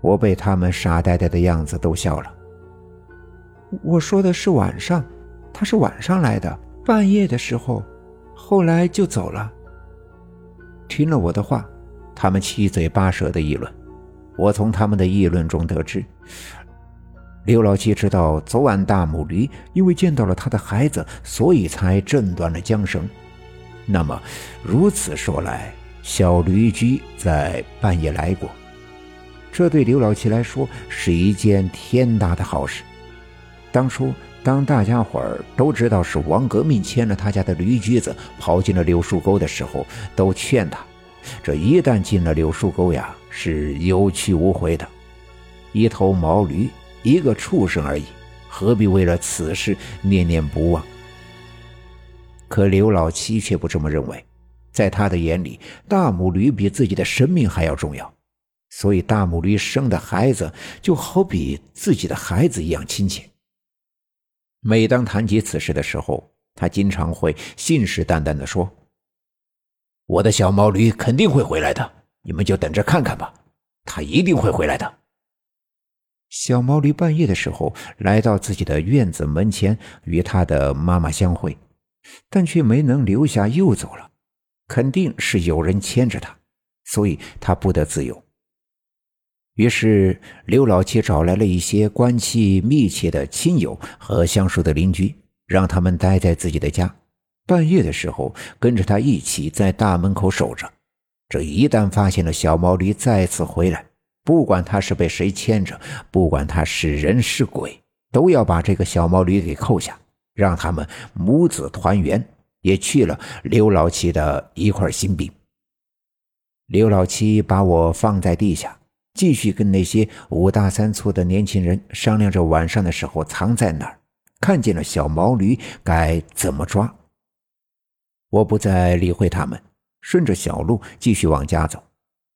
我被他们傻呆呆的样子逗笑了。我说的是晚上，他是晚上来的，半夜的时候，后来就走了。听了我的话，他们七嘴八舌的议论。我从他们的议论中得知，刘老七知道昨晚大母驴因为见到了他的孩子，所以才震断了缰绳。那么，如此说来，小驴驹在半夜来过。这对刘老七来说是一件天大的好事。当初，当大家伙儿都知道是王革命牵了他家的驴驹子跑进了柳树沟的时候，都劝他：这一旦进了柳树沟呀，是有去无回的。一头毛驴，一个畜生而已，何必为了此事念念不忘？可刘老七却不这么认为，在他的眼里，大母驴比自己的生命还要重要。所以，大母驴生的孩子就好比自己的孩子一样亲切。每当谈及此事的时候，他经常会信誓旦旦地说：“我的小毛驴肯定会回来的，你们就等着看看吧，他一定会回来的。”小毛驴半夜的时候来到自己的院子门前，与他的妈妈相会，但却没能留下，又走了，肯定是有人牵着他，所以他不得自由。于是，刘老七找来了一些关系密切的亲友和相熟的邻居，让他们待在自己的家，半夜的时候跟着他一起在大门口守着。这一旦发现了小毛驴再次回来，不管他是被谁牵着，不管他是人是鬼，都要把这个小毛驴给扣下，让他们母子团圆，也去了刘老七的一块心病。刘老七把我放在地下。继续跟那些五大三粗的年轻人商量着晚上的时候藏在哪儿，看见了小毛驴该怎么抓。我不再理会他们，顺着小路继续往家走，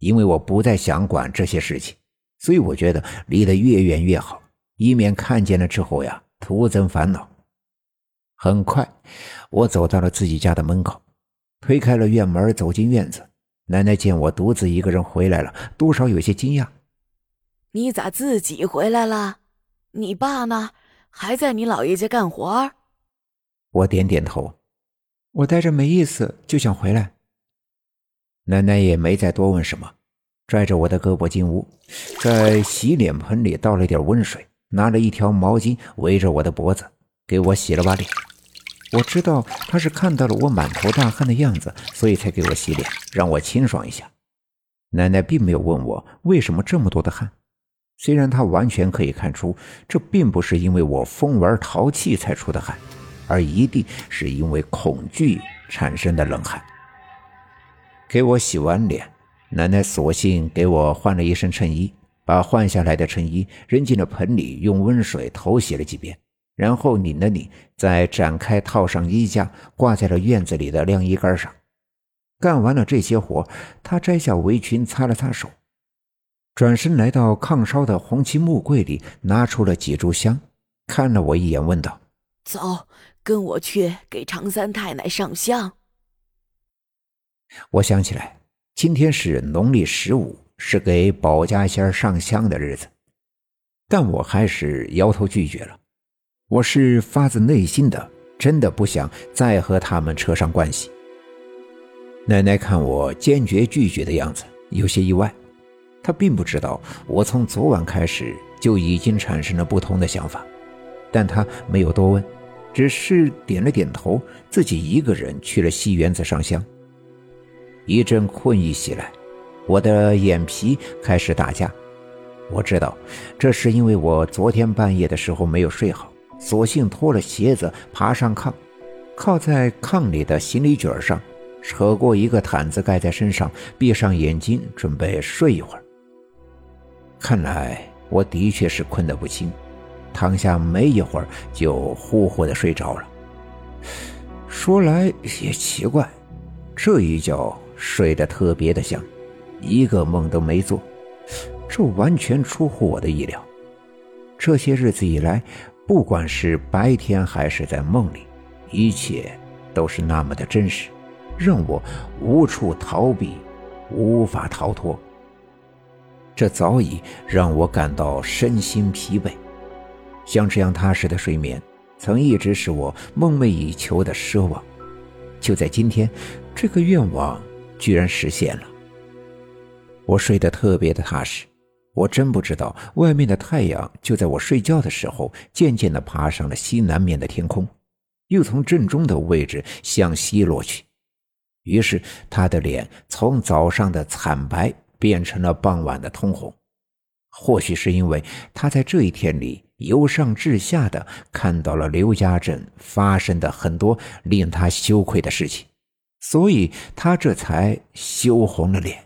因为我不再想管这些事情，所以我觉得离得越远越好，以免看见了之后呀徒增烦恼。很快，我走到了自己家的门口，推开了院门，走进院子。奶奶见我独自一个人回来了，多少有些惊讶。你咋自己回来了？你爸呢？还在你姥爷家干活？我点点头。我待着没意思，就想回来。奶奶也没再多问什么，拽着我的胳膊进屋，在洗脸盆里倒了点温水，拿了一条毛巾围着我的脖子，给我洗了把脸。我知道他是看到了我满头大汗的样子，所以才给我洗脸，让我清爽一下。奶奶并没有问我为什么这么多的汗，虽然她完全可以看出这并不是因为我疯玩淘气才出的汗，而一定是因为恐惧产生的冷汗。给我洗完脸，奶奶索性给我换了一身衬衣，把换下来的衬衣扔进了盆里，用温水头洗了几遍。然后拧了拧，再展开套上衣架，挂在了院子里的晾衣杆上。干完了这些活，他摘下围裙，擦了擦手，转身来到炕烧的红漆木柜里，拿出了几炷香，看了我一眼，问道：“走，跟我去给常三太奶上香。”我想起来，今天是农历十五，是给保家仙上香的日子，但我还是摇头拒绝了。我是发自内心的，真的不想再和他们扯上关系。奶奶看我坚决拒绝的样子，有些意外。她并不知道我从昨晚开始就已经产生了不同的想法，但她没有多问，只是点了点头，自己一个人去了戏园子上香。一阵困意袭来，我的眼皮开始打架。我知道，这是因为我昨天半夜的时候没有睡好。索性脱了鞋子，爬上炕，靠在炕里的行李卷上，扯过一个毯子盖在身上，闭上眼睛准备睡一会儿。看来我的确是困得不轻，躺下没一会儿就呼呼的睡着了。说来也奇怪，这一觉睡得特别的香，一个梦都没做，这完全出乎我的意料。这些日子以来。不管是白天还是在梦里，一切都是那么的真实，让我无处逃避，无法逃脱。这早已让我感到身心疲惫。像这样踏实的睡眠，曾一直是我梦寐以求的奢望。就在今天，这个愿望居然实现了。我睡得特别的踏实，我真不知道外面的太阳就在我睡觉的时候，渐渐地爬上了西南面的天空，又从正中的位置向西落去。于是他的脸从早上的惨白变成了傍晚的通红。或许是因为他在这一天里由上至下的看到了刘家镇发生的很多令他羞愧的事情，所以他这才羞红了脸。